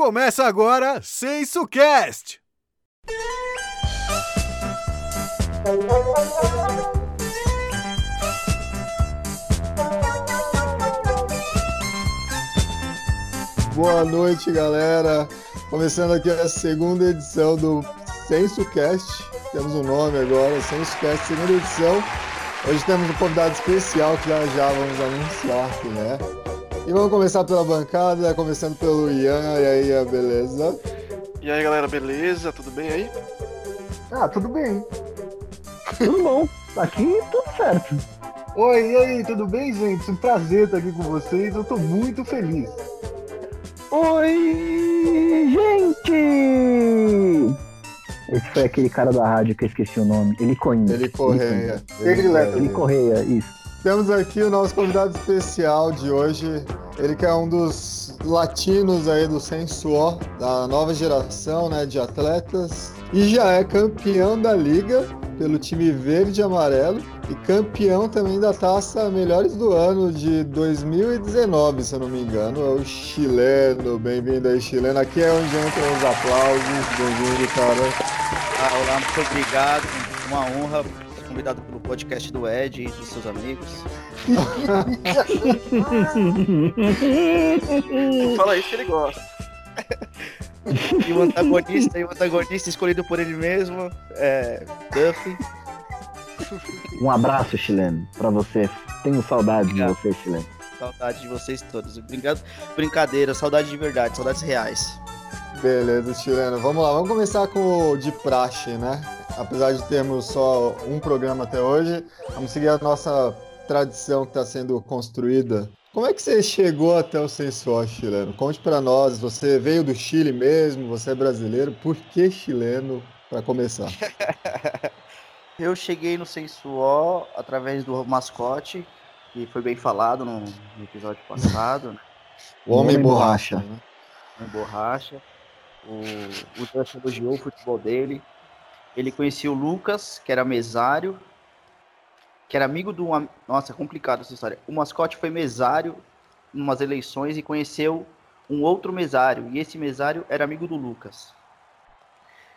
Começa agora SensoCast! Boa noite, galera. Começando aqui a segunda edição do SensoCast. Temos um nome agora, SensoCast, segunda edição. Hoje temos um convidado especial que já já vamos anunciar né? E vamos começar pela bancada, começando pelo Ian. E aí, beleza? E aí, galera, beleza? Tudo bem aí? Ah, tudo bem. Tudo bom. Aqui tudo certo. Oi, e aí, tudo bem, gente? Um prazer estar aqui com vocês. Eu tô muito feliz. Oi, gente! Esse foi aquele cara da rádio que eu esqueci o nome. Ele Correia. Ele Correia. Ele leva. Ele Correia, isso. Temos aqui o nosso convidado especial de hoje. Ele que é um dos latinos aí do Sensuor, da nova geração né, de atletas. E já é campeão da liga pelo time verde e amarelo. E campeão também da taça Melhores do Ano de 2019, se eu não me engano. É o chileno. Bem-vindo aí, chileno. Aqui é onde entram os aplausos. Bem-vindo, cara. Ah, olá, muito obrigado. Uma honra convidado pelo podcast do Ed e dos seus amigos. Fala isso que ele gosta. E o antagonista, e o antagonista escolhido por ele mesmo, é Duffy. Um abraço, chileno, pra você. Tenho saudade Obrigado. de você, chileno. Saudade de vocês todos. Obrigado. Brincadeira, saudade de verdade, saudades reais. Beleza, chileno. Vamos lá, vamos começar com o de praxe, né? Apesar de termos só um programa até hoje, vamos seguir a nossa tradição que está sendo construída. Como é que você chegou até o Sensual chileno? Conte para nós. Você veio do Chile mesmo? Você é brasileiro? Por que chileno? Para começar. Eu cheguei no Sensuó através do mascote, que foi bem falado no, episódio passado, né? O homem, Homem borracha. borracha. né? em borracha. O, o Duff elogiou o futebol dele. Ele conhecia o Lucas, que era mesário, que era amigo do. Nossa, complicado essa história. O mascote foi mesário em umas eleições e conheceu um outro mesário. E esse mesário era amigo do Lucas.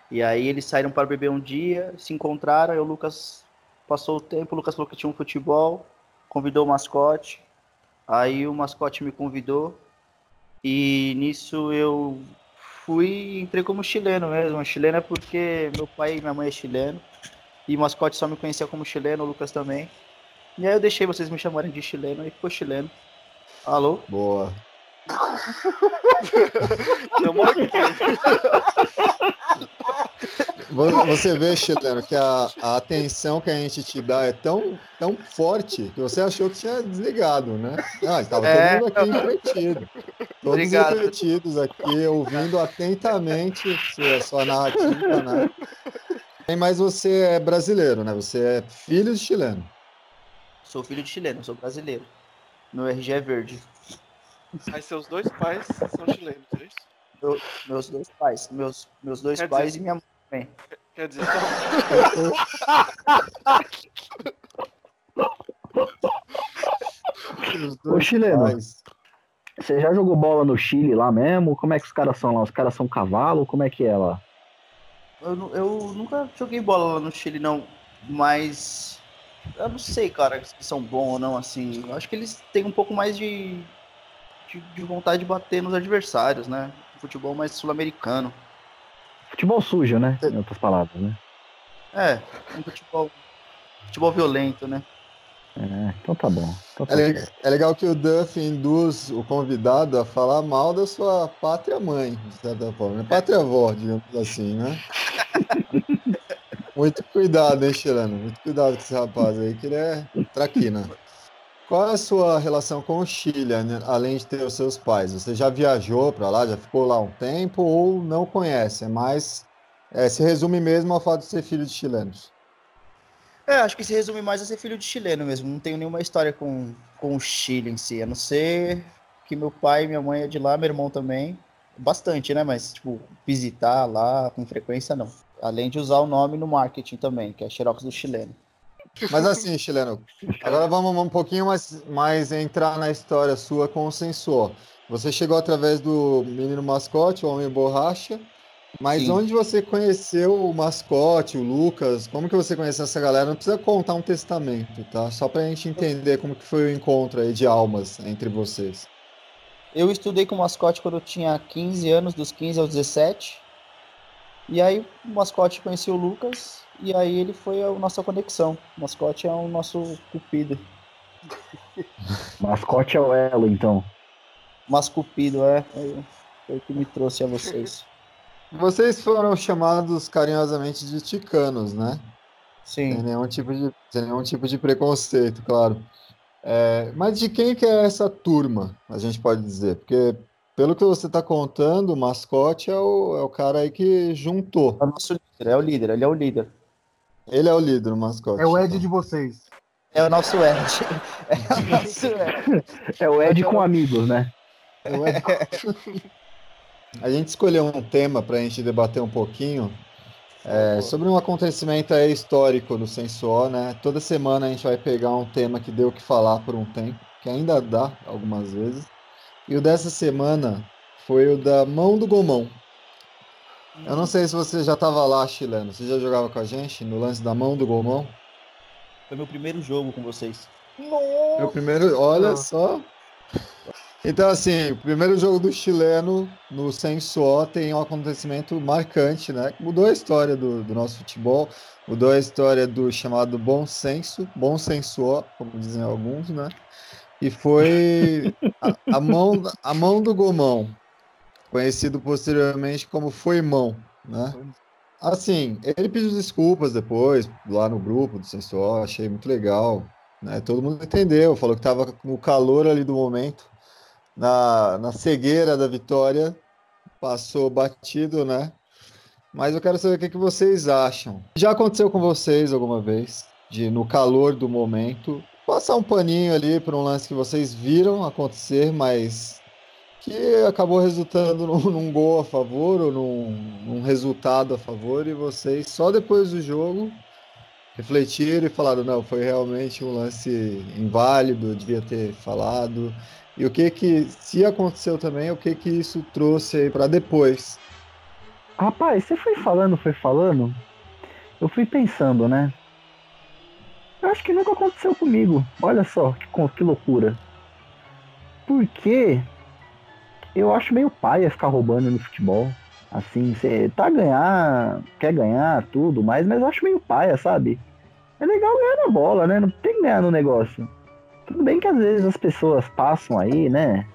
E aí eles saíram para beber um dia, se encontraram, e o Lucas passou o tempo, o Lucas falou que tinha um futebol, convidou o mascote. Aí o mascote me convidou. E nisso eu fui e entrei como chileno mesmo. Chileno é porque meu pai e minha mãe é chileno. E o mascote só me conhecia como chileno, o Lucas também. E aí eu deixei vocês me chamarem de chileno e ficou chileno. Alô? Boa. Chamou aqui. Vo- Você vê, chileno, que a, a atenção que a gente te dá é tão, tão forte que você achou que tinha desligado, né? Ah, estava É. todo mundo aqui entretido. Todos Obrigado. entretidos aqui, ouvindo atentamente sua, sua narrativa, né? Mas você é brasileiro, né? Você é filho de chileno. Sou filho de chileno, sou brasileiro. Meu RG é verde. Mas seus dois pais são chilenos, é isso? Meu- meus dois pais. Meus, meus dois Quer pais dizer- e minha mãe. Quer dizer, então, Os Ô, dois chileno, pais. você já jogou bola no Chile lá mesmo? Como é que os caras são lá? Os caras são cavalo? Como é que é lá? Eu, eu nunca joguei bola lá no Chile, não. Mas. Eu não sei, cara, se são bons ou não, assim. Eu acho que eles têm um pouco mais de, de, de vontade de bater nos adversários, né? Futebol mais sul-americano. Futebol sujo, né? Em outras palavras, né? É, um futebol. Futebol violento, né? É, então tá bom. Então tá É, é legal que o Duff induz o convidado a falar mal da sua pátria mãe, de certa forma. né? Pátria avó, digamos assim, né? Muito cuidado, hein, Chileno? Muito cuidado com esse rapaz aí, que ele é traquina. Qual é a sua relação com o Chile, né, além de ter os seus pais? Você já viajou para lá, já ficou lá um tempo ou não conhece? É mais. é, se resume mesmo ao fato de ser filho de chilenos. É, acho que se resume mais a ser filho de chileno mesmo. Não tenho nenhuma história com, com o Chile em si, a não ser que meu pai e minha mãe é de lá, meu irmão também. Bastante, né? Mas, tipo, visitar lá com frequência, não. Além de usar o nome no marketing também, que é Xerox do chileno. Mas assim, chileno, agora vamos um pouquinho mais, mais entrar na história sua com o sensor. Você chegou através do menino mascote, o Homem Borracha. Mas Sim. onde você conheceu o mascote, o Lucas? Como que você conheceu essa galera? Não precisa contar um testamento, tá? Só pra gente entender como que foi o encontro aí de almas entre vocês. Eu estudei com o mascote quando eu tinha 15 anos, dos 15 aos 17. E aí o mascote conheceu o Lucas e aí ele foi a nossa conexão. O mascote é o nosso cupido. Mascote é o Elo, então. Mas cupido é, é- foi o que me trouxe a vocês. Vocês foram chamados carinhosamente de ticanos, né? Sem Sim. nenhum tipo de, sem nenhum tipo de preconceito, claro. É, mas de quem que é essa turma, a gente pode dizer? Porque, pelo que você está contando, o mascote é o, é o cara aí que juntou. É o nosso líder, é o líder, ele é o líder. Ele é o líder, o mascote. É o Ed de vocês. É o nosso Ed. É o nosso Ed. É o Ed com amigos, né? É o Ed. A gente escolheu um tema para a gente debater um pouquinho é, sobre um acontecimento aí histórico do Sensual, né? Toda semana a gente vai pegar um tema que deu o que falar por um tempo, que ainda dá algumas vezes. E o dessa semana foi o da mão do gomão. Eu não sei se você já estava lá, chileno. Você já jogava com a gente no lance da mão do gomão? Foi meu primeiro jogo com vocês. Meu primeiro, olha Nossa. só. Então, assim, o primeiro jogo do chileno no Sensuó tem um acontecimento marcante, né? que Mudou a história do, do nosso futebol, mudou a história do chamado bom senso, bom sensuó, como dizem alguns, né? E foi a, a mão, a mão do gomão, conhecido posteriormente como foi mão, né? Assim, ele pediu desculpas depois, lá no grupo do Sensuó, achei muito legal, né? Todo mundo entendeu, falou que estava com o calor ali do momento, na, na cegueira da vitória, passou batido, né? Mas eu quero saber o que, que vocês acham. Já aconteceu com vocês alguma vez, de no calor do momento, passar um paninho ali para um lance que vocês viram acontecer, mas que acabou resultando num, num gol a favor ou num, num resultado a favor, e vocês só depois do jogo refletiram e falaram, não, foi realmente um lance inválido, eu devia ter falado. E o que que, se aconteceu também, o que que isso trouxe para depois? Rapaz, você foi falando, foi falando. Eu fui pensando, né? Eu acho que nunca aconteceu comigo. Olha só que, que loucura. Porque eu acho meio paia ficar roubando no futebol. Assim, você tá ganhar, quer ganhar, tudo mais, mas eu acho meio paia, sabe? É legal ganhar na bola, né? Não tem que ganhar no negócio. Tudo bem que às vezes as pessoas passam aí, né?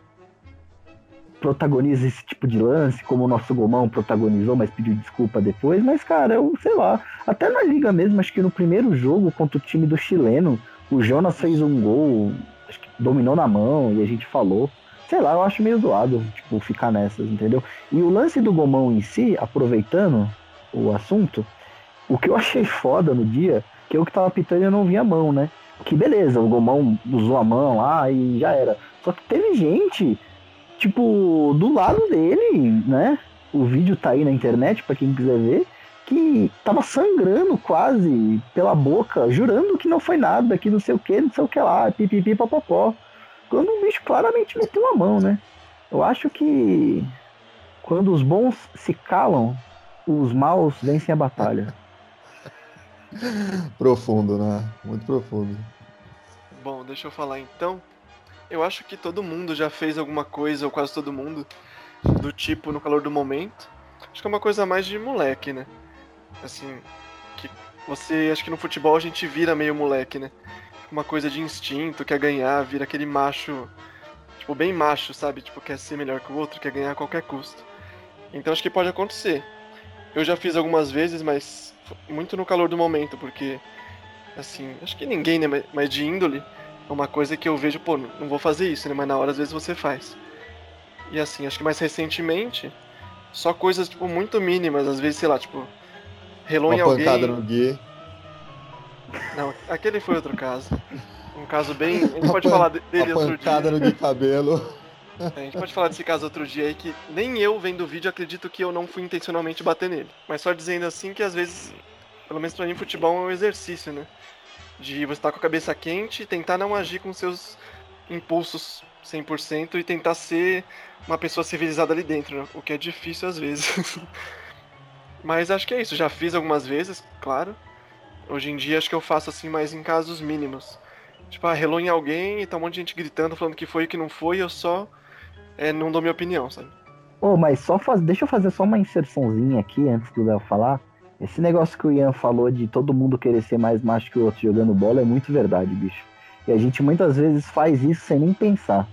protagoniza esse tipo de lance, como o nosso Gomão protagonizou, mas pediu desculpa depois. Mas, cara, eu sei lá. Até na liga mesmo, acho que no primeiro jogo contra o time do chileno, o Jonas fez um gol, dominou na mão e a gente falou. Sei lá, eu acho meio zoado, tipo, ficar nessas, entendeu? E o lance do Gomão em si, aproveitando o assunto, o que eu achei foda no dia, que eu que tava pitando eu não vi a mão, né? Que beleza, o Gomão usou a mão lá e já era. Só que teve gente tipo, do lado dele, né? O vídeo tá aí na internet pra quem quiser ver, que tava sangrando quase pela boca, jurando que não foi nada, que não sei o que, não sei o que lá, pipipi papapó. Quando o bicho claramente meteu a mão, né? Eu acho que quando os bons se calam, os maus vencem a batalha. Profundo, né? Muito profundo. Bom, deixa eu falar então. Eu acho que todo mundo já fez alguma coisa, ou quase todo mundo, do tipo no calor do momento. Acho que é uma coisa mais de moleque, né? Assim, que você, acho que no futebol a gente vira meio moleque, né? Uma coisa de instinto, quer ganhar, vira aquele macho, tipo, bem macho, sabe? Tipo, quer ser melhor que o outro, quer ganhar a qualquer custo. Então acho que pode acontecer. Eu já fiz algumas vezes, mas muito no calor do momento, porque, assim, acho que ninguém, né? Mas de índole, é uma coisa que eu vejo, pô, não vou fazer isso, né? Mas na hora às vezes você faz. E assim, acho que mais recentemente, só coisas, tipo, muito mínimas, às vezes, sei lá, tipo, relou em Uma alguém. pancada no. Não, aquele foi outro caso. Um caso bem. A gente Uma pode falar de- dele outro dia. no Cabelo. A gente pode falar desse caso outro dia aí que nem eu vendo o vídeo acredito que eu não fui intencionalmente bater nele. Mas só dizendo assim que às vezes, pelo menos pra mim, futebol é um exercício, né? De você estar com a cabeça quente e tentar não agir com seus impulsos 100% e tentar ser uma pessoa civilizada ali dentro, né? o que é difícil às vezes. Mas acho que é isso, já fiz algumas vezes, claro. Hoje em dia acho que eu faço assim mais em casos mínimos. Tipo, ah, relou em alguém e tá um monte de gente gritando, falando que foi e que não foi, e eu só é, não dou minha opinião, sabe? Ô, mas só faz... deixa eu fazer só uma inserçãozinha aqui antes do Léo falar. Esse negócio que o Ian falou de todo mundo querer ser mais macho que o outro jogando bola é muito verdade, bicho. E a gente muitas vezes faz isso sem nem pensar.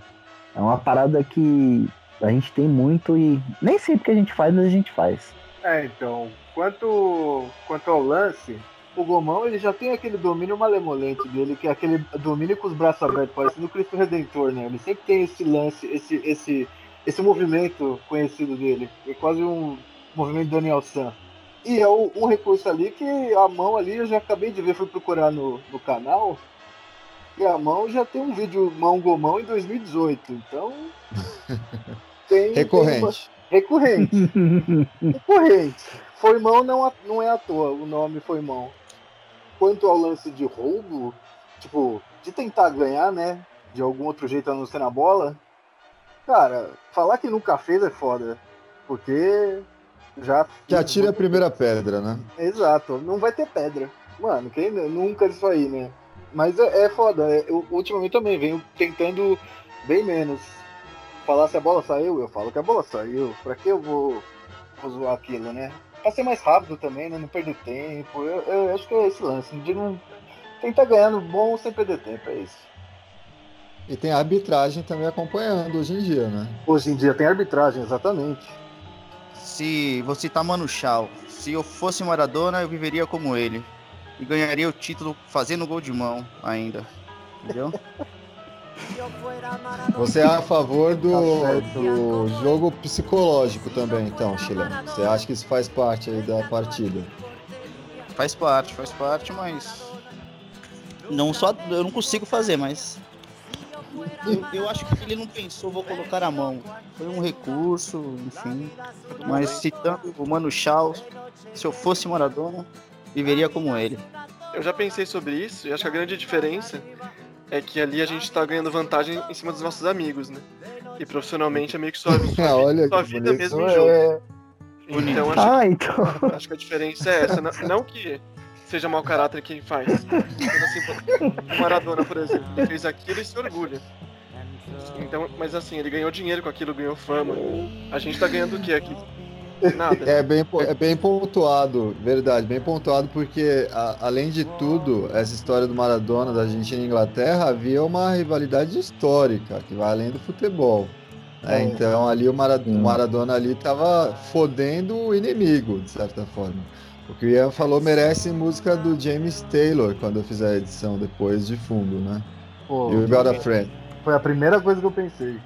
É uma parada que a gente tem muito e nem sempre que a gente faz, mas a gente faz. É, então, quanto, quanto ao lance, o Gomão ele já tem aquele domínio malemolente dele, que é aquele domínio com os braços abertos, parecendo o Cristo Redentor, né? Ele sempre tem esse lance, esse, esse, esse movimento conhecido dele. É quase um movimento Daniel San. E é um, um recurso ali que a mão ali, eu já acabei de ver, fui procurar no, no canal. E a mão já tem um vídeo mão gomão em 2018. Então. Tem, Recorrente. Tem recorrente. recorrente. Foi mão não, não é à toa, o nome foi mão. Quanto ao lance de roubo, tipo, de tentar ganhar, né? De algum outro jeito a não ser na bola. Cara, falar que nunca fez é foda. Porque já. Que atira a primeira pedra, né? Exato, não vai ter pedra. Mano, quem nunca isso aí, né? Mas é, é foda. Eu, ultimamente também venho tentando bem menos. Falar se a bola saiu, eu falo que a bola saiu. Pra que eu vou, vou zoar aquilo, né? Pra ser mais rápido também, né? Não perder tempo. Eu, eu acho que é esse lance. De não tentar ganhar no bom sem perder tempo, é isso. E tem a arbitragem também acompanhando hoje em dia, né? Hoje em dia tem arbitragem, exatamente. Se você tá Mano Chao, se eu fosse Maradona, eu viveria como ele. E ganharia o título fazendo gol de mão ainda. Entendeu? Você é a favor do, do jogo psicológico também, então, Chileno? Você acha que isso faz parte aí da partida? Faz parte, faz parte, mas. Não só. Eu não consigo fazer, mas. Eu, eu acho que ele não pensou, vou colocar a mão. Foi um recurso, enfim. Mas citando o Mano Chao, se eu fosse Maradona, viveria como ele. Eu já pensei sobre isso e acho que a grande diferença é que ali a gente tá ganhando vantagem em cima dos nossos amigos, né? E profissionalmente é meio que sua, sua, Olha sua que vida mesmo em jogo. É, Então acho, Ah, então. acho que a diferença é essa. Não, não que seja mau caráter quem faz. Mas assim, o Maradona, por exemplo, ele fez aquilo e se orgulha. Então, mas assim, ele ganhou dinheiro com aquilo, ganhou fama. A gente tá ganhando o que aqui? Nada. É bem, po- é bem pontuado, verdade, bem pontuado, porque a- além de tudo, essa história do Maradona da Argentina e Inglaterra havia uma rivalidade histórica que vai além do futebol. né? É. Então ali o Mara- o. Maradona ali tava fodendo o inimigo, de certa forma. O que o Ian falou merece música do James Taylor quando eu fizer a edição depois de fundo, né? pô, You Got a Friend. foi a primeira coisa que eu pensei.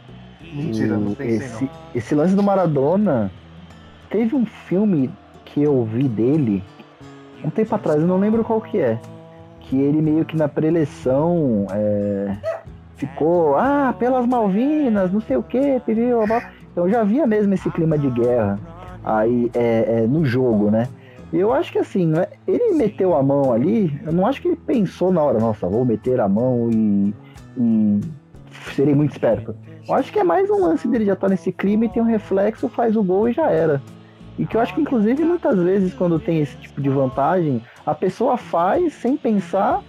Mentira, não O- pensei esse, não. esse lance do Maradona. Teve um filme que eu vi dele um tempo atrás, eu não lembro qual que é. Que ele meio que na preleção é, ficou, ah, pelas Malvinas, não sei o que, então eu já via mesmo esse clima de guerra aí é, é, no jogo, né? Eu acho que assim, né, ele meteu a mão ali, eu não acho que ele pensou na hora, nossa, vou meter a mão e, e serei muito esperto. Eu acho que é mais um lance dele já tá nesse clima e tem um reflexo, faz o gol e já era. E que eu acho que, inclusive, muitas vezes, quando tem esse tipo de vantagem, a pessoa faz sem pensar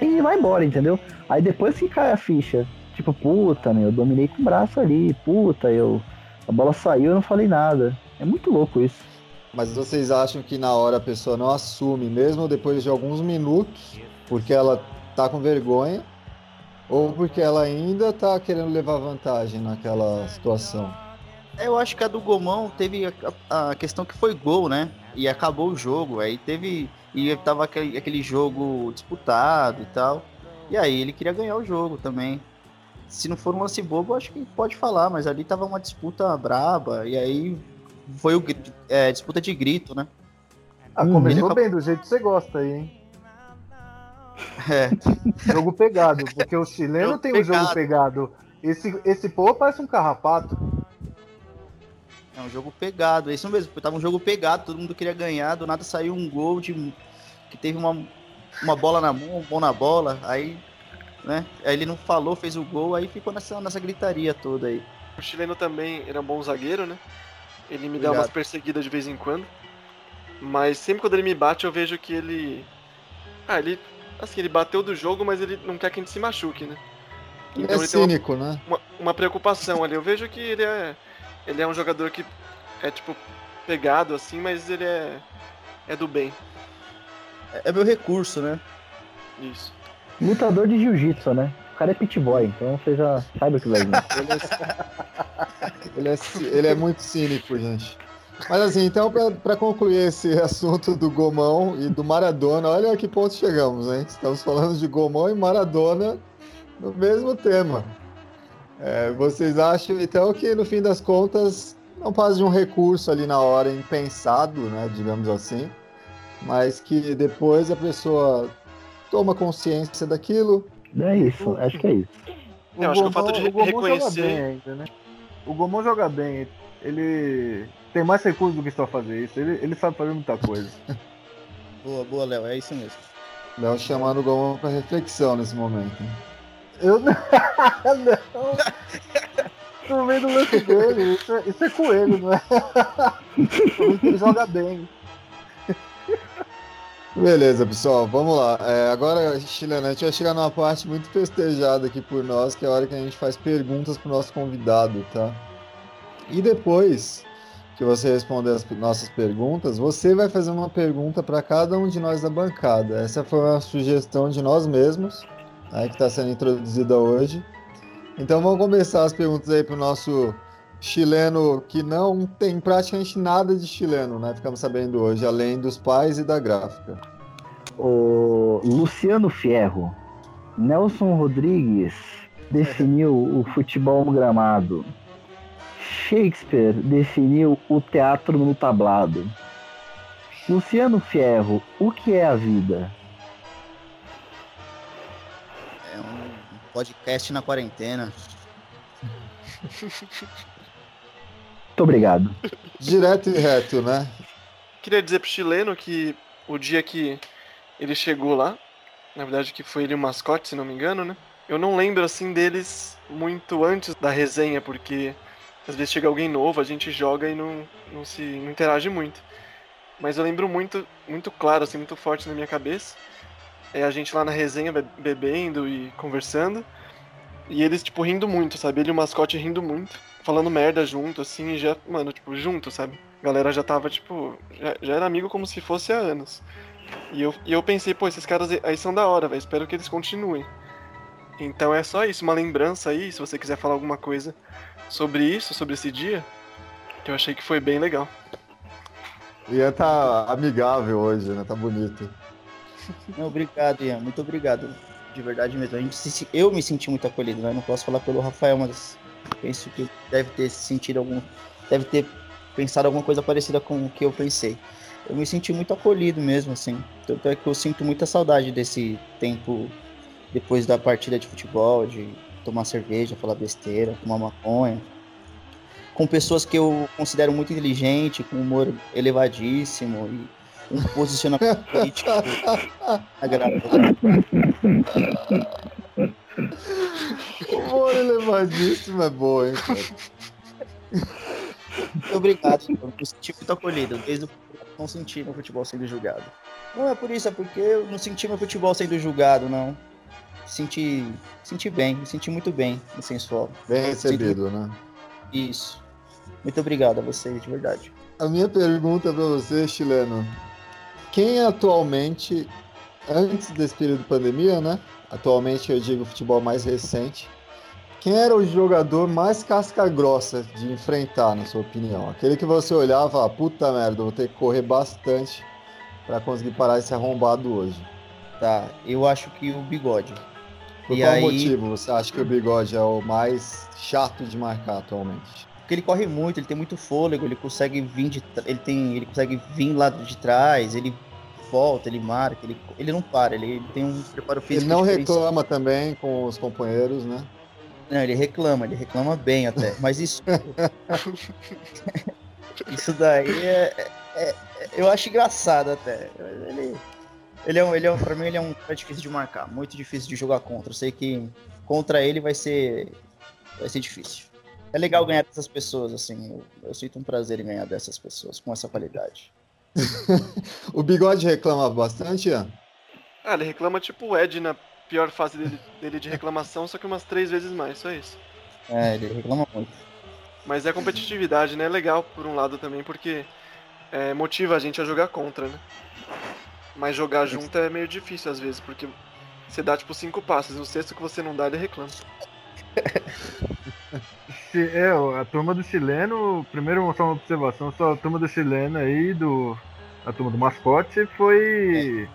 e vai embora, entendeu? Aí depois que cai a ficha, tipo, puta, meu, eu dominei com o braço ali, puta, eu. A bola saiu, eu não falei nada. É muito louco isso. Mas vocês acham que na hora a pessoa não assume, mesmo depois de alguns minutos, porque ela tá com vergonha, ou porque ela ainda tá querendo levar vantagem naquela situação? Eu acho que a do Gomão teve a, a questão que foi gol, né? E acabou o jogo. Aí teve. E tava aquele, aquele jogo disputado e tal. E aí ele queria ganhar o jogo também. Se não for um lance bobo, acho que pode falar, mas ali tava uma disputa braba. E aí foi o é, disputa de grito, né? Ah, Hum, começou bem, do jeito que você gosta aí, hein? É. Jogo pegado, porque o chileno Jogo tem o jogo pegado. pegado. Esse, esse povo parece um carrapato. É um jogo pegado, é isso mesmo. Tava um jogo pegado, todo mundo queria ganhar, do nada saiu um gol de que teve uma, uma bola na mão, um bom na bola, aí né? Aí ele não falou, fez o gol, aí ficou nessa, nessa gritaria toda aí. O chileno também era um bom zagueiro, né? Ele me dá Obrigado. umas perseguidas de vez em quando. Mas sempre quando ele me bate, eu vejo que ele. Ah, ele. Assim, ele bateu do jogo, mas ele não quer que a gente se machuque, né? Ele Então é ele tem uma, cínico, né? uma, uma preocupação ali. Eu vejo que ele é. Ele é um jogador que é tipo pegado assim, mas ele é. É do bem. É, é meu recurso, né? Isso. Lutador de jiu-jitsu, né? O cara é pit boy, então você já sabe o que vai vir. Ele é, ele é ele é muito cínico, gente. Mas assim, então, pra, pra concluir esse assunto do Gomão e do Maradona, olha a que ponto chegamos, hein? Estamos falando de Gomão e Maradona no mesmo tema. É, vocês acham, então, que no fim das contas não passa de um recurso ali na hora impensado, né? Digamos assim, mas que depois a pessoa toma consciência daquilo. É isso, acho que é isso. O Eu acho que o fato de o reconhecer- joga bem ainda, né? O Gomão joga bem. Ele tem mais recursos do que só fazer isso. Ele, ele sabe fazer muita coisa. Boa, boa, Léo, é isso mesmo. Léo chamando o Gomão para reflexão nesse momento. né? Eu não. não. Tô vendo o lance dele. Isso é, isso é coelho, não é? Ele joga bem. Beleza, pessoal, vamos lá. É, agora, Chilena, a gente vai chegar numa parte muito festejada aqui por nós, que é a hora que a gente faz perguntas pro nosso convidado, tá? E depois que você responder as nossas perguntas, você vai fazer uma pergunta para cada um de nós da bancada. Essa foi uma sugestão de nós mesmos, né, que está sendo introduzida hoje. Então vamos começar as perguntas aí pro nosso chileno que não tem praticamente nada de chileno, né? Ficamos sabendo hoje, além dos pais e da gráfica. O Luciano Fierro. Nelson Rodrigues definiu o futebol no gramado. Shakespeare definiu o teatro no tablado. Luciano Fierro, o que é a vida? Podcast na quarentena. Muito obrigado. Direto e reto, né? Queria dizer pro chileno que o dia que ele chegou lá, na verdade que foi ele o mascote, se não me engano, né? Eu não lembro assim deles muito antes da resenha, porque às vezes chega alguém novo, a gente joga e não, não se não interage muito. Mas eu lembro muito, muito claro, assim, muito forte na minha cabeça. É a gente lá na resenha be- bebendo e conversando. E eles, tipo, rindo muito, sabe? Ele e o mascote rindo muito. Falando merda junto, assim, e já, mano, tipo, junto, sabe? A galera já tava, tipo, já, já era amigo como se fosse há anos. E eu, e eu pensei, pô, esses caras aí são da hora, velho. Espero que eles continuem. Então é só isso, uma lembrança aí, se você quiser falar alguma coisa sobre isso, sobre esse dia, que eu achei que foi bem legal. Ian tá amigável hoje, né? Tá bonito. Não, obrigado, Ian. Muito obrigado. De verdade mesmo. A gente se- eu me senti muito acolhido, né? Não posso falar pelo Rafael, mas penso que deve ter sentido algum. Deve ter pensado alguma coisa parecida com o que eu pensei. Eu me senti muito acolhido mesmo, assim. Tanto é que eu sinto muita saudade desse tempo depois da partida de futebol, de tomar cerveja, falar besteira, fumar maconha. Com pessoas que eu considero muito inteligente, com humor elevadíssimo e um posicionamento político agradável. Humor elevadíssimo é boa, hein? Muito obrigado, eu me senti muito acolhido, desde o não senti meu futebol sendo julgado. Não é por isso, é porque eu não senti meu futebol sendo julgado, não. Senti, senti bem, me senti muito bem no sensual. Bem recebido, né? Isso. Muito obrigado a vocês, de verdade. A minha pergunta pra você, chileno. Quem atualmente, antes desse período de pandemia, né? Atualmente eu digo futebol mais recente. Quem era o jogador mais casca grossa de enfrentar, na sua opinião? Aquele que você olhava e falava, puta merda, vou ter que correr bastante pra conseguir parar esse arrombado hoje. Tá, eu acho que o bigode. Por E qual aí- motivo você acha que o bigode é o mais chato de marcar atualmente? Porque ele corre muito, ele tem muito fôlego, ele consegue vir de, ele tem, ele consegue vir lá de trás, ele volta, ele marca, ele, ele não para, ele, ele tem um preparo físico. Ele não reclama também com os companheiros, né? Não, ele reclama, ele reclama bem até. Mas isso. isso daí é, é- é- Eu acho engraçado até. Ele, Ele é um, ele é um, pra mim, ele é um cara difícil de marcar, muito difícil de jogar contra. Eu sei que contra ele vai ser, vai ser difícil. É legal ganhar dessas pessoas, assim. Eu, eu sinto um prazer em ganhar dessas pessoas com essa qualidade. o Bigode reclama bastante, Ian? Ah, ele reclama tipo o Ed na pior fase dele, dele de reclamação, só que umas três vezes mais, só isso. É, ele reclama muito. Mas é competitividade, né? É legal por um lado também, porque é, motiva a gente a jogar contra, né? Mas jogar junto é meio difícil às vezes, porque você dá tipo cinco passos, no sexto que você não dá, ele reclama. Se- É, a turma do chileno, primeiro só uma observação, só a turma do chileno aí, do, a turma do mascote, foi.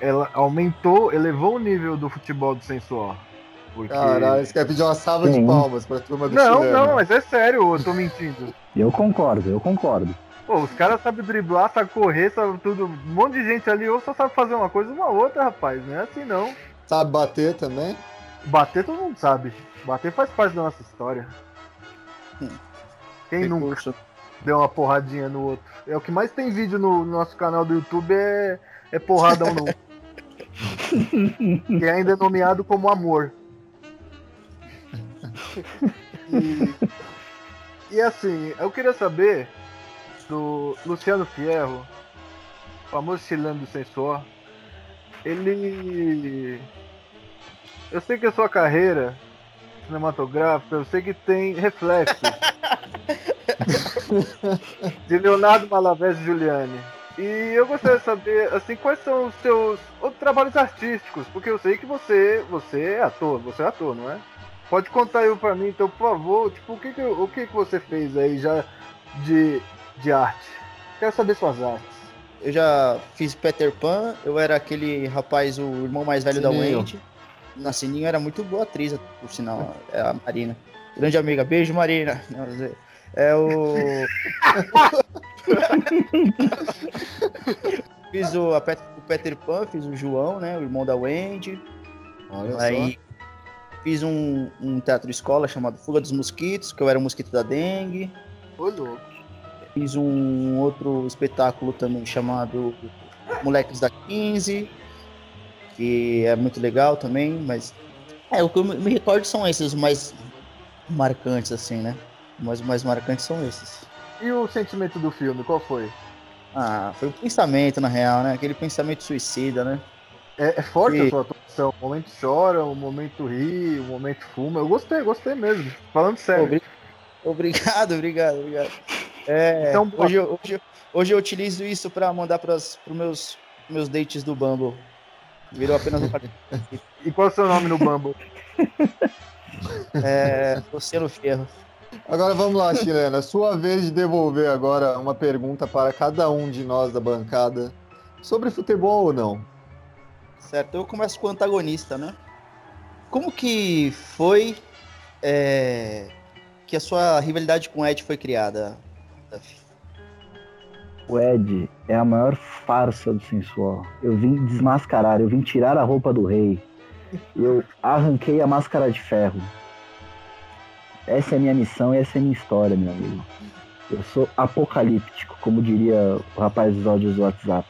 Ela aumentou, elevou o nível do futebol do sensual. Porque... Caralho, você quer pedir uma salva de Sim. palmas pra turma do Não, chileno. não, mas é sério, eu tô mentindo. Eu concordo, eu concordo. Pô, os caras sabem driblar, sabem correr, sabem tudo. Um monte de gente ali ou só sabe fazer uma coisa uma outra, rapaz. Não é assim não. Sabe bater também? Bater todo mundo sabe. Bater faz parte da nossa história. Hum. Quem nunca deu uma porradinha no outro? É o que mais tem vídeo no nosso canal do YouTube é, é porradão no. que ainda é nomeado como amor. E, e assim, eu queria saber do Luciano Fierro, famoso chileno do Sensor. Ele. Eu sei que a sua carreira cinematográfica, eu sei que tem reflexos de Leonardo Malavés e Giuliani. E eu gostaria de saber, assim, quais são os seus outros trabalhos artísticos, porque eu sei que você, você é ator, você é ator, não é? Pode contar aí pra mim, então, por favor, tipo, o que que, o que que você fez aí já de, de arte? Quero saber suas artes. Eu já fiz Peter Pan, eu era aquele rapaz, o irmão mais velho da Sininho. Wendy. Na Sininho era muito boa atriz, por sinal, é a Marina. Grande amiga, beijo Marina. É o. fiz o, a Pet- o Peter Pan, fiz o João, né? O irmão da Wendy. Olha Aí fiz um, um teatro escola chamado Fuga dos Mosquitos, que eu era o mosquito da dengue. Ô, louco. Fiz um outro espetáculo também chamado Moleques da 15, que é muito legal também, mas é, o que eu me recordo são esses os mais marcantes, assim, né? Mas os mais marcantes são esses. E o sentimento do filme, qual foi? Ah, foi um pensamento, na real, né? Aquele pensamento suicida, né? É, é forte E- a sua atuação. O momento chora, o momento ri, o momento fuma. Eu gostei, gostei mesmo. Falando sério. Obri- Obrigado, obrigado, obrigado. É, Então, hoje, eu, hoje, eu- hoje eu utilizo isso pra mandar para os meus, meus dates do Bumble. Virou apenas um E qual é o seu nome no Bumble? é, Luciano Ferro. Agora vamos lá, chilena. Sua vez de devolver agora uma pergunta para cada um de nós da bancada sobre futebol ou não. Certo, eu começo com o antagonista, né? Como que foi é, que a sua rivalidade com o Ed foi criada? O Ed é a maior farsa do sensual. Eu vim desmascarar, eu vim tirar a roupa do rei. Eu arranquei a máscara de ferro. Essa é a minha missão e essa é a minha história, meu amigo. Eu sou apocalíptico, como diria o rapaz dos áudios do WhatsApp.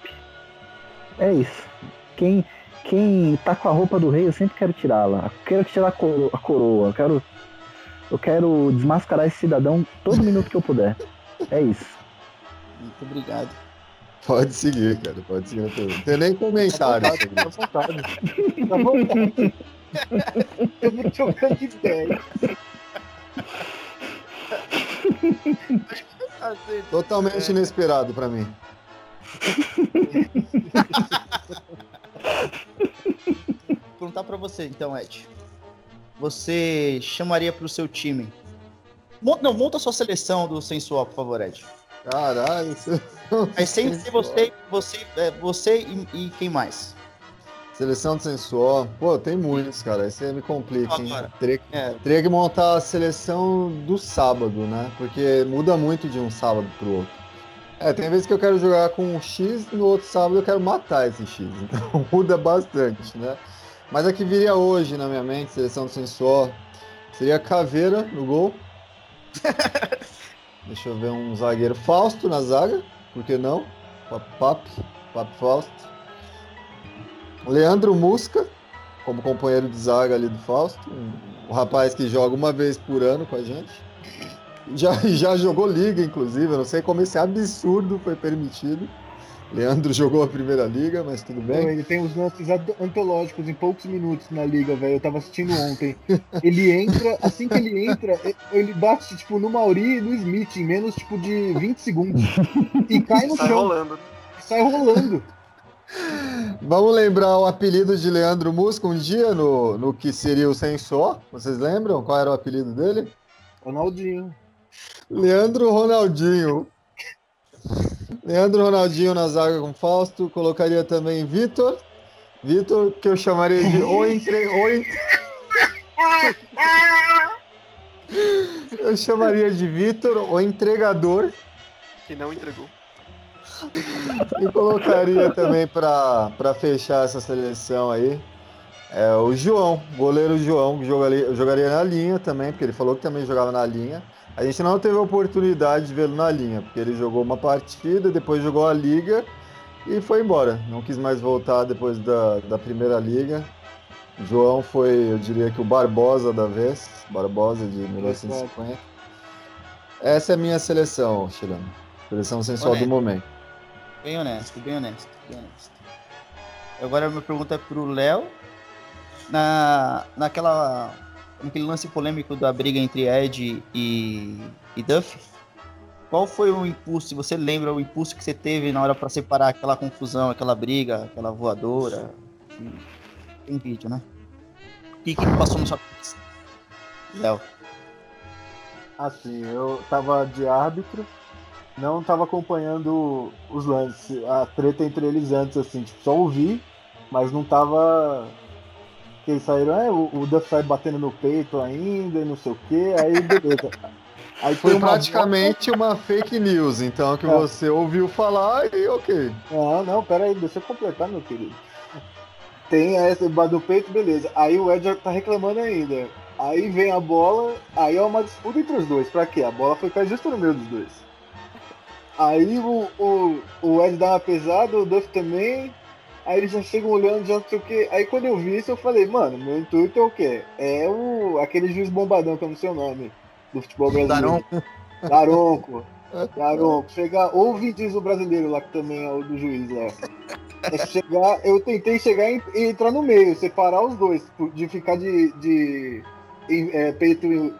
É isso. Quem, quem tá com a roupa do rei, eu sempre quero tirá-la. Quero tirar a coro- a coroa. Eu quero, eu quero desmascarar esse cidadão todo minuto que eu puder. É isso. Muito obrigado. Pode seguir, cara. Pode seguir. Não tem- nem comentário. isso. vontade. Fica à vontade. Eu vou trocando de ideia. Totalmente inesperado pra mim. Vou perguntar pra você, então, Ed. Você chamaria pro seu time? Mon- não, monta a sua seleção do sensual, por favor, Ed. Caralho, isso... Mas sem ser você, você, é, você e, e quem mais? Seleção de sensual. Pô, tem muitos, cara. Aí você me complica, hein? Teria, É, teria que montar a seleção do sábado, né? Porque muda muito de um sábado pro outro. É, tem vezes que eu quero jogar com um X e no outro sábado eu quero matar esse X. Então muda bastante, né? Mas a que viria hoje na minha mente, seleção do sensual, seria Caveira no gol. Deixa eu ver um zagueiro Fausto na zaga, por que não? Pap, Pap, Fausto. Leandro Musca, como companheiro de zaga ali do Fausto, um rapaz que joga uma vez por ano com a gente. Já, já jogou liga, inclusive, eu não sei como esse absurdo foi permitido. Leandro jogou a primeira liga, mas tudo bem. Ele tem uns lances ant- antológicos em poucos minutos na liga, velho. Eu tava assistindo ontem. Ele entra, assim que ele entra, ele bate, tipo, no Mauri e no Smith em menos, tipo, de 20 segundos. E cai no Sai chão, rolando. sai rolando. Vamos lembrar o apelido de Leandro Musca um dia no, no que seria o Sensor. Vocês lembram qual era o apelido dele? Ronaldinho. Leandro Ronaldinho. Leandro Ronaldinho na zaga com Fausto. Colocaria também Vitor. Vitor, que eu chamaria de o entre... o Eu chamaria de Vitor, o entregador. Que não entregou. E colocaria também para fechar essa seleção aí é, o João, goleiro João, que jogaria, jogaria na linha também, porque ele falou que também jogava na linha. A gente não teve a oportunidade de vê-lo na linha, porque ele jogou uma partida, depois jogou a liga e foi embora. Não quis mais voltar depois da, da primeira liga. João foi, eu diria que o Barbosa da vez, Barbosa de 1950. Essa é a minha seleção, Chileno. Seleção sensual do Honesto. momento. Bem honesto, bem honesto, bem honesto. Agora a minha pergunta é pro Léo. Na, naquela, naquele lance polêmico da briga entre Ed e, e Duff, qual foi o impulso, se você lembra o impulso que você teve na hora pra separar aquela confusão, aquela briga, aquela voadora? Tem vídeo, né? O que, que passou na sua? Léo. Assim, eu tava de árbitro, não tava acompanhando os lances, a treta entre eles antes, assim, tipo, só ouvi, mas não tava. Que eles saíram, é, o, o Duff sai batendo no peito ainda e não sei o que, aí beleza. Aí Foi uma praticamente uma fake news, então, que É. você ouviu falar e ok. Não, não, pera aí, deixa eu completar, meu querido. Tem essa do peito, beleza. Aí o Ed já tá reclamando ainda. Aí vem a bola, aí é uma disputa entre os dois. Pra quê? A bola foi cair justo no meio dos dois. Aí o, o, o Ed dá uma pesada, o Duff também. Aí eles já chegam olhando, já não sei o quê. Aí quando eu vi isso, eu falei, mano, meu intuito é o quê? É o, aquele juiz bombadão, que eu não sei o nome, do futebol brasileiro. Daronco. Daronco. Chegar, ou o Vin Diesel brasileiro lá, que também é o do juiz lá. É chegar, eu tentei chegar e e entrar no meio, separar os dois, de ficar de, de é, peito,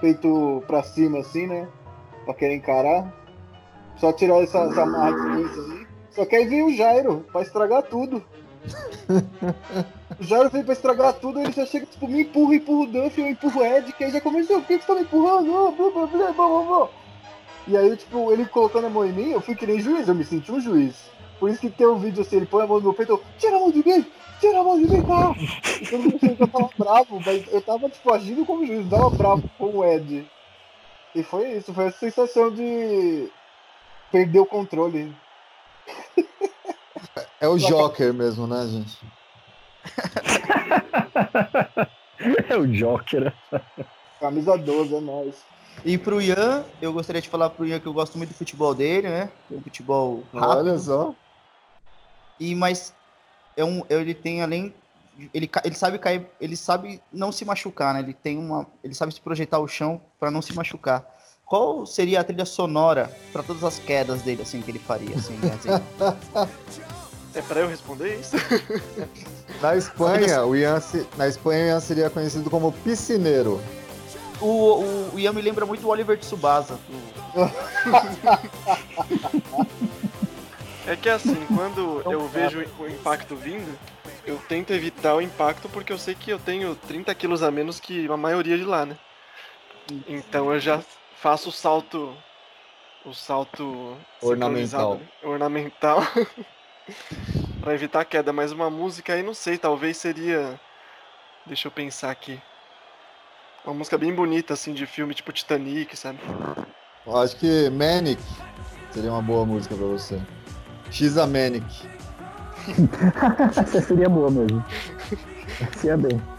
peito pra cima assim, né? Pra querer encarar. Só tirar essa, essa marra de dois aí. Só que aí veio o Jairo pra estragar tudo. O Jairo veio pra estragar tudo, ele já chega, tipo, me empurra, empurra o Duff, eu empurro o Ed, que aí já começou, por que que você tá me empurrando? Oh, blá, blá, blá, blá, blá. E aí, tipo, ele colocando a mão em mim, eu fui que nem juiz, eu me senti um juiz. Por isso que tem um vídeo assim, ele põe a mão no meu peito, eu, tira a mão de mim, tira a mão de mim, cara. E todo mundo achando eu bravo, mas eu tava, tipo, agindo como juiz, tava bravo com o Ed. E foi isso, foi essa sensação de perder o controle. É o Joker mesmo, né, gente? É o Joker. Camisa 12, é nóis. E pro Ian, eu gostaria de falar pro Ian que eu gosto muito do futebol dele, né? É um futebol rápido. Olha só. E mas é um, ele tem além ele, ele sabe cair, ele sabe não se machucar, né? Ele tem uma, ele sabe se projetar o chão para não se machucar. Qual seria a trilha sonora para todas as quedas dele assim que ele faria assim, assim? É pra eu responder isso? Na Espanha, o Ian, se- na Espanha, o Ian seria conhecido como piscineiro. o, o, o Ian me lembra muito o Oliver Tsubasa. É que assim, quando eu vejo o impacto vindo, eu tento evitar o impacto porque eu sei que eu tenho 30 quilos a menos que a maioria de lá, né? Então eu já faço o salto. O salto Ornamental. Ornamental. pra evitar a queda. Mas uma música aí, não sei, talvez seria. Deixa eu pensar aqui. Uma música bem bonita, assim, de filme tipo Titanic, sabe? Eu acho que Manic seria uma boa música pra você. X a Manic. Essa seria boa mesmo. Essa ia bem.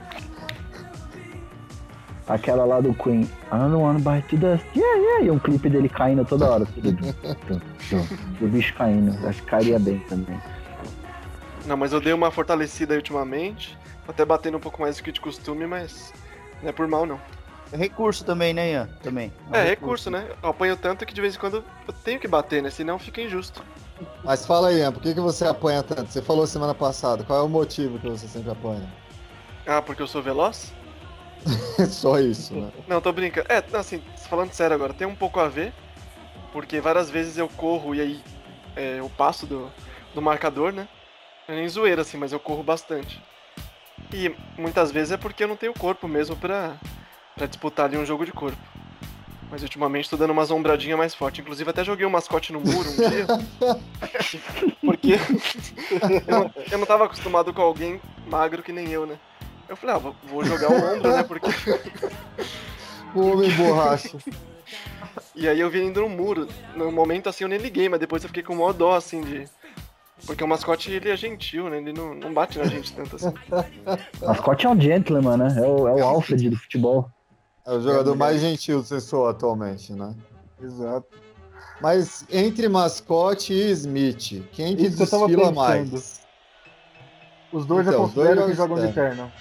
Aquela lá do Queen. I don't wanna bite to dust. Yeah, yeah. E um clipe dele caindo toda hora. Tudo, tum, tum, tum. E o bicho caindo. Acho que cairia bem também. Não, mas eu dei uma fortalecida aí ultimamente. Tô até batendo um pouco mais do que de costume, mas não é por mal, não. É recurso também, né, Ian? Também. É, recurso, né? Eu apanho tanto que de vez em quando eu tenho que bater, né? Senão fica injusto. Mas fala aí, Ian, por que, que você apanha tanto? Você falou semana passada, qual é o motivo que você sempre apanha? Ah, porque eu sou veloz? Só isso, né? Não, tô brincando. É, assim, falando sério agora, tem um pouco a ver. Porque várias vezes eu corro e aí é, eu passo do, do marcador, né? É nem zoeira, assim, mas eu corro bastante. E muitas vezes é porque eu não tenho corpo mesmo pra, pra disputar ali um jogo de corpo. Mas ultimamente tô dando uma zombradinha mais forte. Inclusive até joguei um mascote no muro um dia. porque eu, não, eu não tava acostumado com alguém magro que nem eu, né? Eu falei, ah, vou- jogar o ombro, né? Porque. O homem borracha. E aí eu vi indo no muro. No momento assim eu nem liguei, mas depois eu fiquei com maior dó, assim, de. Porque o mascote ele é gentil, né? Ele não, não bate na gente tanto assim. Mascote é um gentleman, né? É o, é o Alfred do futebol. É o jogador mais gentil do Sensor atualmente, né? Exato. Mas entre mascote e Smith, quem que Isso desfila mais? Os dois Então, eu os dois considero jogam que jogam de terno.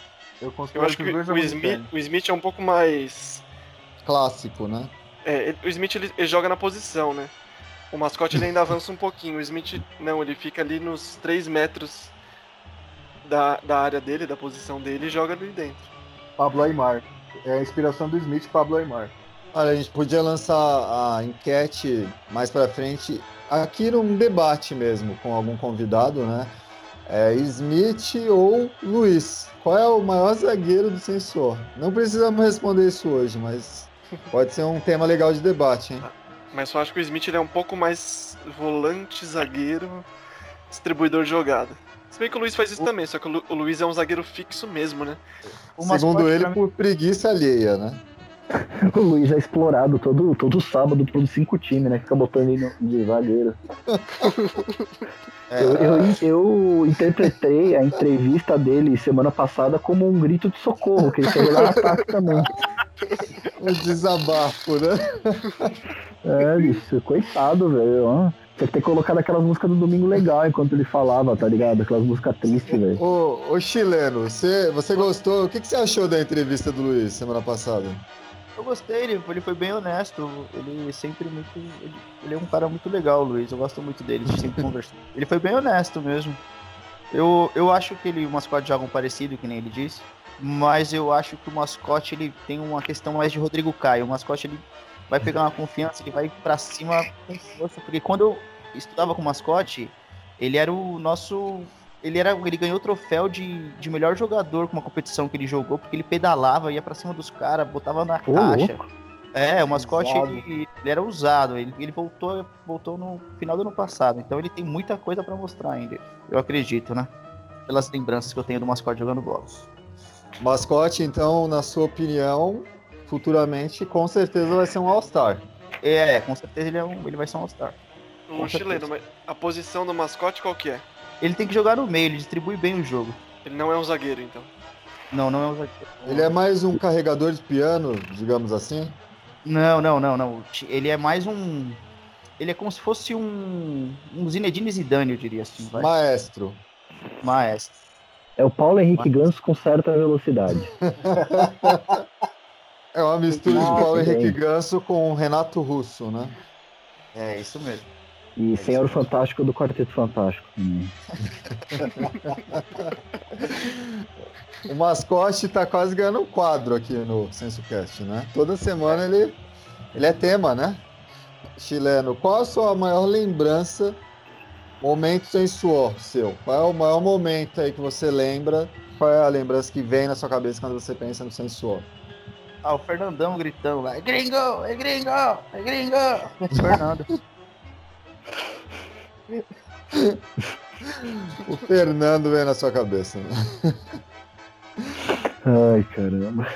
Eu Eu acho que o Smith, o Smith é um pouco mais. Clássico, né? É, ele- o Smith ele, ele joga na posição, né? O mascote ele ainda avança um pouquinho. O Smith não, ele fica ali nos 3 metros da, da área dele, da posição dele e joga ali dentro. Pablo Aymar. É a inspiração do Smith, Pablo Aymar. Olha, a gente podia lançar a enquete mais pra frente, aqui num debate mesmo, com algum convidado, né? É Smith ou Luiz? Qual é o maior zagueiro do sensor? Não precisamos responder isso hoje, mas pode ser um tema legal de debate, hein? Mas eu acho que o Smith ele é um pouco mais volante, zagueiro, distribuidor de jogada. Se bem que o Luiz faz isso também, só que o, Lu- o Luiz é um zagueiro fixo mesmo, né? O Segundo ele, por preguiça alheia, né? O Luiz é explorado todo, todo sábado pelos cinco times, né? Fica botando ele de zagueiro. É, Eu, eu, eu interpretei a entrevista dele semana passada como um grito de socorro, que ele quer jogar no ataque também. um desabafo, né? É, bicho, coitado, velho. Tinha que ter colocado aquelas músicas do Domingo Legal enquanto ele falava, tá ligado? Aquelas músicas tristes, velho. Ô, ô chileno, você, você gostou? O que, que você achou da entrevista do Luiz semana passada? Eu gostei, ele, ele foi bem honesto. Ele sempre muito. Ele, ele é um cara muito legal, Luiz. Eu gosto muito dele, a gente sempre conversa. Ele foi bem honesto mesmo. Eu, eu acho que ele, o mascote joga um parecido, que nem ele disse. Mas eu acho que o mascote ele tem uma questão mais de Rodrigo Caio. O mascote ele vai pegar uma confiança, ele vai pra cima com força. Porque quando eu estudava com o mascote, ele era o nosso. Ele, era, ele ganhou o troféu de, de melhor jogador com uma competição que ele jogou, porque ele pedalava, ia pra cima dos caras, botava na Ô, caixa. louco. É, o mascote ele, ele era usado, ele, ele voltou, voltou no final do ano passado, então ele tem muita coisa pra mostrar ainda. Eu acredito, né? Pelas lembranças que eu tenho do mascote jogando bola. Mascote, então, na sua opinião, futuramente, com certeza vai ser um All-Star. É, com certeza ele, é um, ele vai ser um All-Star. O Com chileno, mas a posição do mascote qual que é? Ele tem que jogar no meio, ele distribui bem o jogo. Ele não é um zagueiro, então. Não, não é um zagueiro. Ele é mais um carregador de piano, digamos assim. Não, não, não, não. Ele é mais um. Ele é como se fosse um. Um Zinedine Zidane, eu diria assim, vai. Maestro. Maestro. É o Paulo Henrique Ganso com certa velocidade. É uma mistura de Ah, Paulo Henrique bem. Ganso com o Renato Russo, né? É, isso mesmo. E Senhor Fantástico do Quarteto Fantástico. Hum. O mascote tá quase ganhando um quadro aqui no SensoCast, né? Toda semana ele, ele é tema, né? Chileno, qual a sua maior lembrança, momento sem suor seu? Qual é o maior momento aí que você lembra? Qual é a lembrança que vem na sua cabeça quando você pensa no sem suor? Ah, o Fernandão gritando lá, é gringo, é gringo, é gringo. Fernando. O Fernando vem na sua cabeça, né? Ai, caramba.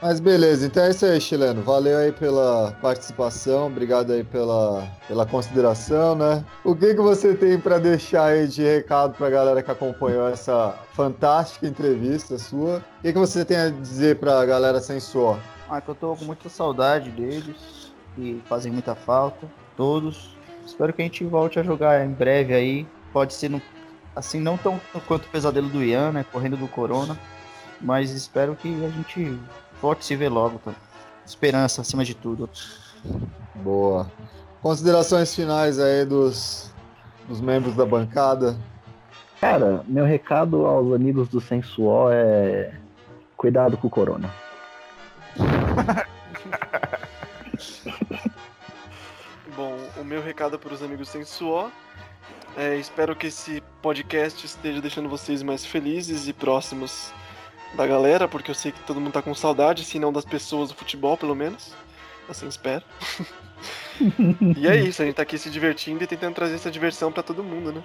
Mas beleza, então é isso aí, Chileno. Valeu aí pela participação, obrigado aí pela, pela consideração, né? O que, que você tem para deixar aí de recado pra galera que acompanhou essa fantástica entrevista sua? O que, que você tem a dizer pra galera sem suor? Ah, que eu tô com muita saudade deles, que fazem muita falta, todos. Espero que a gente volte a jogar em breve aí. Pode ser no Assim, não tão quanto o pesadelo do Ian, né? Correndo do Corona. Mas espero que a gente volte a se ver logo, tá? Esperança acima de tudo. Boa. Considerações finais aí dos, dos membros da bancada. Cara, meu recado aos amigos do Sensual é. Cuidado com o Corona. o meu recado para os amigos sem suor. É, espero que esse podcast esteja deixando vocês mais felizes e próximos da galera, porque eu sei que todo mundo tá com saudade, se não das pessoas do futebol, pelo menos. Assim espero. e é isso, a gente tá aqui se divertindo e tentando trazer essa diversão para todo mundo, né?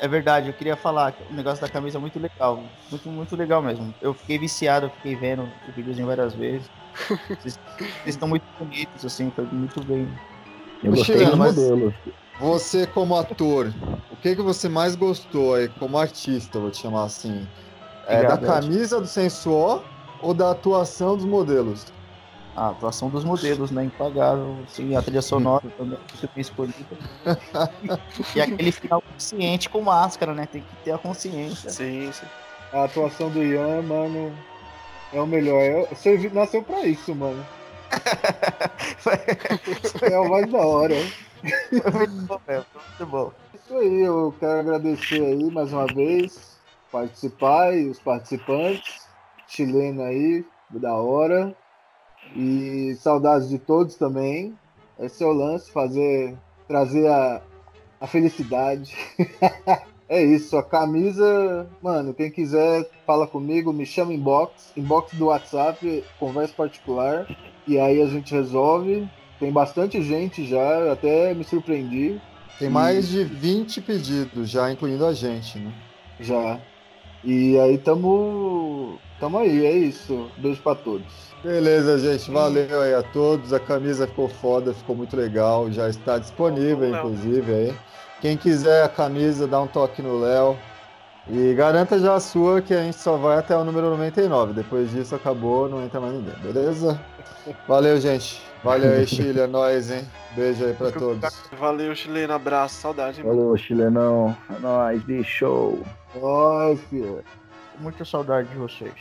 É verdade, eu queria falar que o negócio da camisa é muito legal. Muito, muito legal mesmo. Eu fiquei viciado, eu fiquei vendo o videozinho várias vezes. Vocês, vocês estão muito bonitos, assim, foi muito bem. Eu gostei mas- modelos. Você como ator, o que, que você mais gostou aí como artista, vou te chamar assim? É, da camisa do Sensuó ou da atuação dos modelos? A atuação dos modelos, né? Impagável. Assim, a trilha sonora também muito bem escolhida. e aquele final consciente com máscara, né? Tem que ter a consciência. Sim, sim. A atuação do Ian, mano, é o melhor. É- Você nasceu pra isso, mano. É o mais da hora. Foi muito bom mesmo, muito bom. Isso aí, eu quero agradecer aí mais uma vez, participar e os participantes, chileno aí, da hora. E saudades de todos também. Esse é o lance, fazer, trazer a, a felicidade. é isso, a camisa, mano, quem quiser fala comigo, me chama inbox, inbox do WhatsApp, conversa particular, e aí a gente resolve. Tem bastante gente já, até me surpreendi. Tem mais de 20 pedidos já, incluindo a gente, né? Já. E aí tamo. Tamo aí, é isso. Beijo pra todos. Beleza, gente. Valeu aí a todos. A camisa ficou foda, ficou muito legal. Já está disponível, Léo. inclusive, aí. Quem quiser a camisa, dá um toque no Léo. E garanta já a sua, que a gente só vai até o número 99. Depois disso acabou, não entra mais ninguém, beleza? Valeu, gente. Valeu aí, Chile. É nóis, hein? Beijo aí pra todos. Valeu, chileno. Abraço, saudade, hein, mano. Falou, chilenão. É nóis, bicho. Oi, filho. Muita saudade de vocês.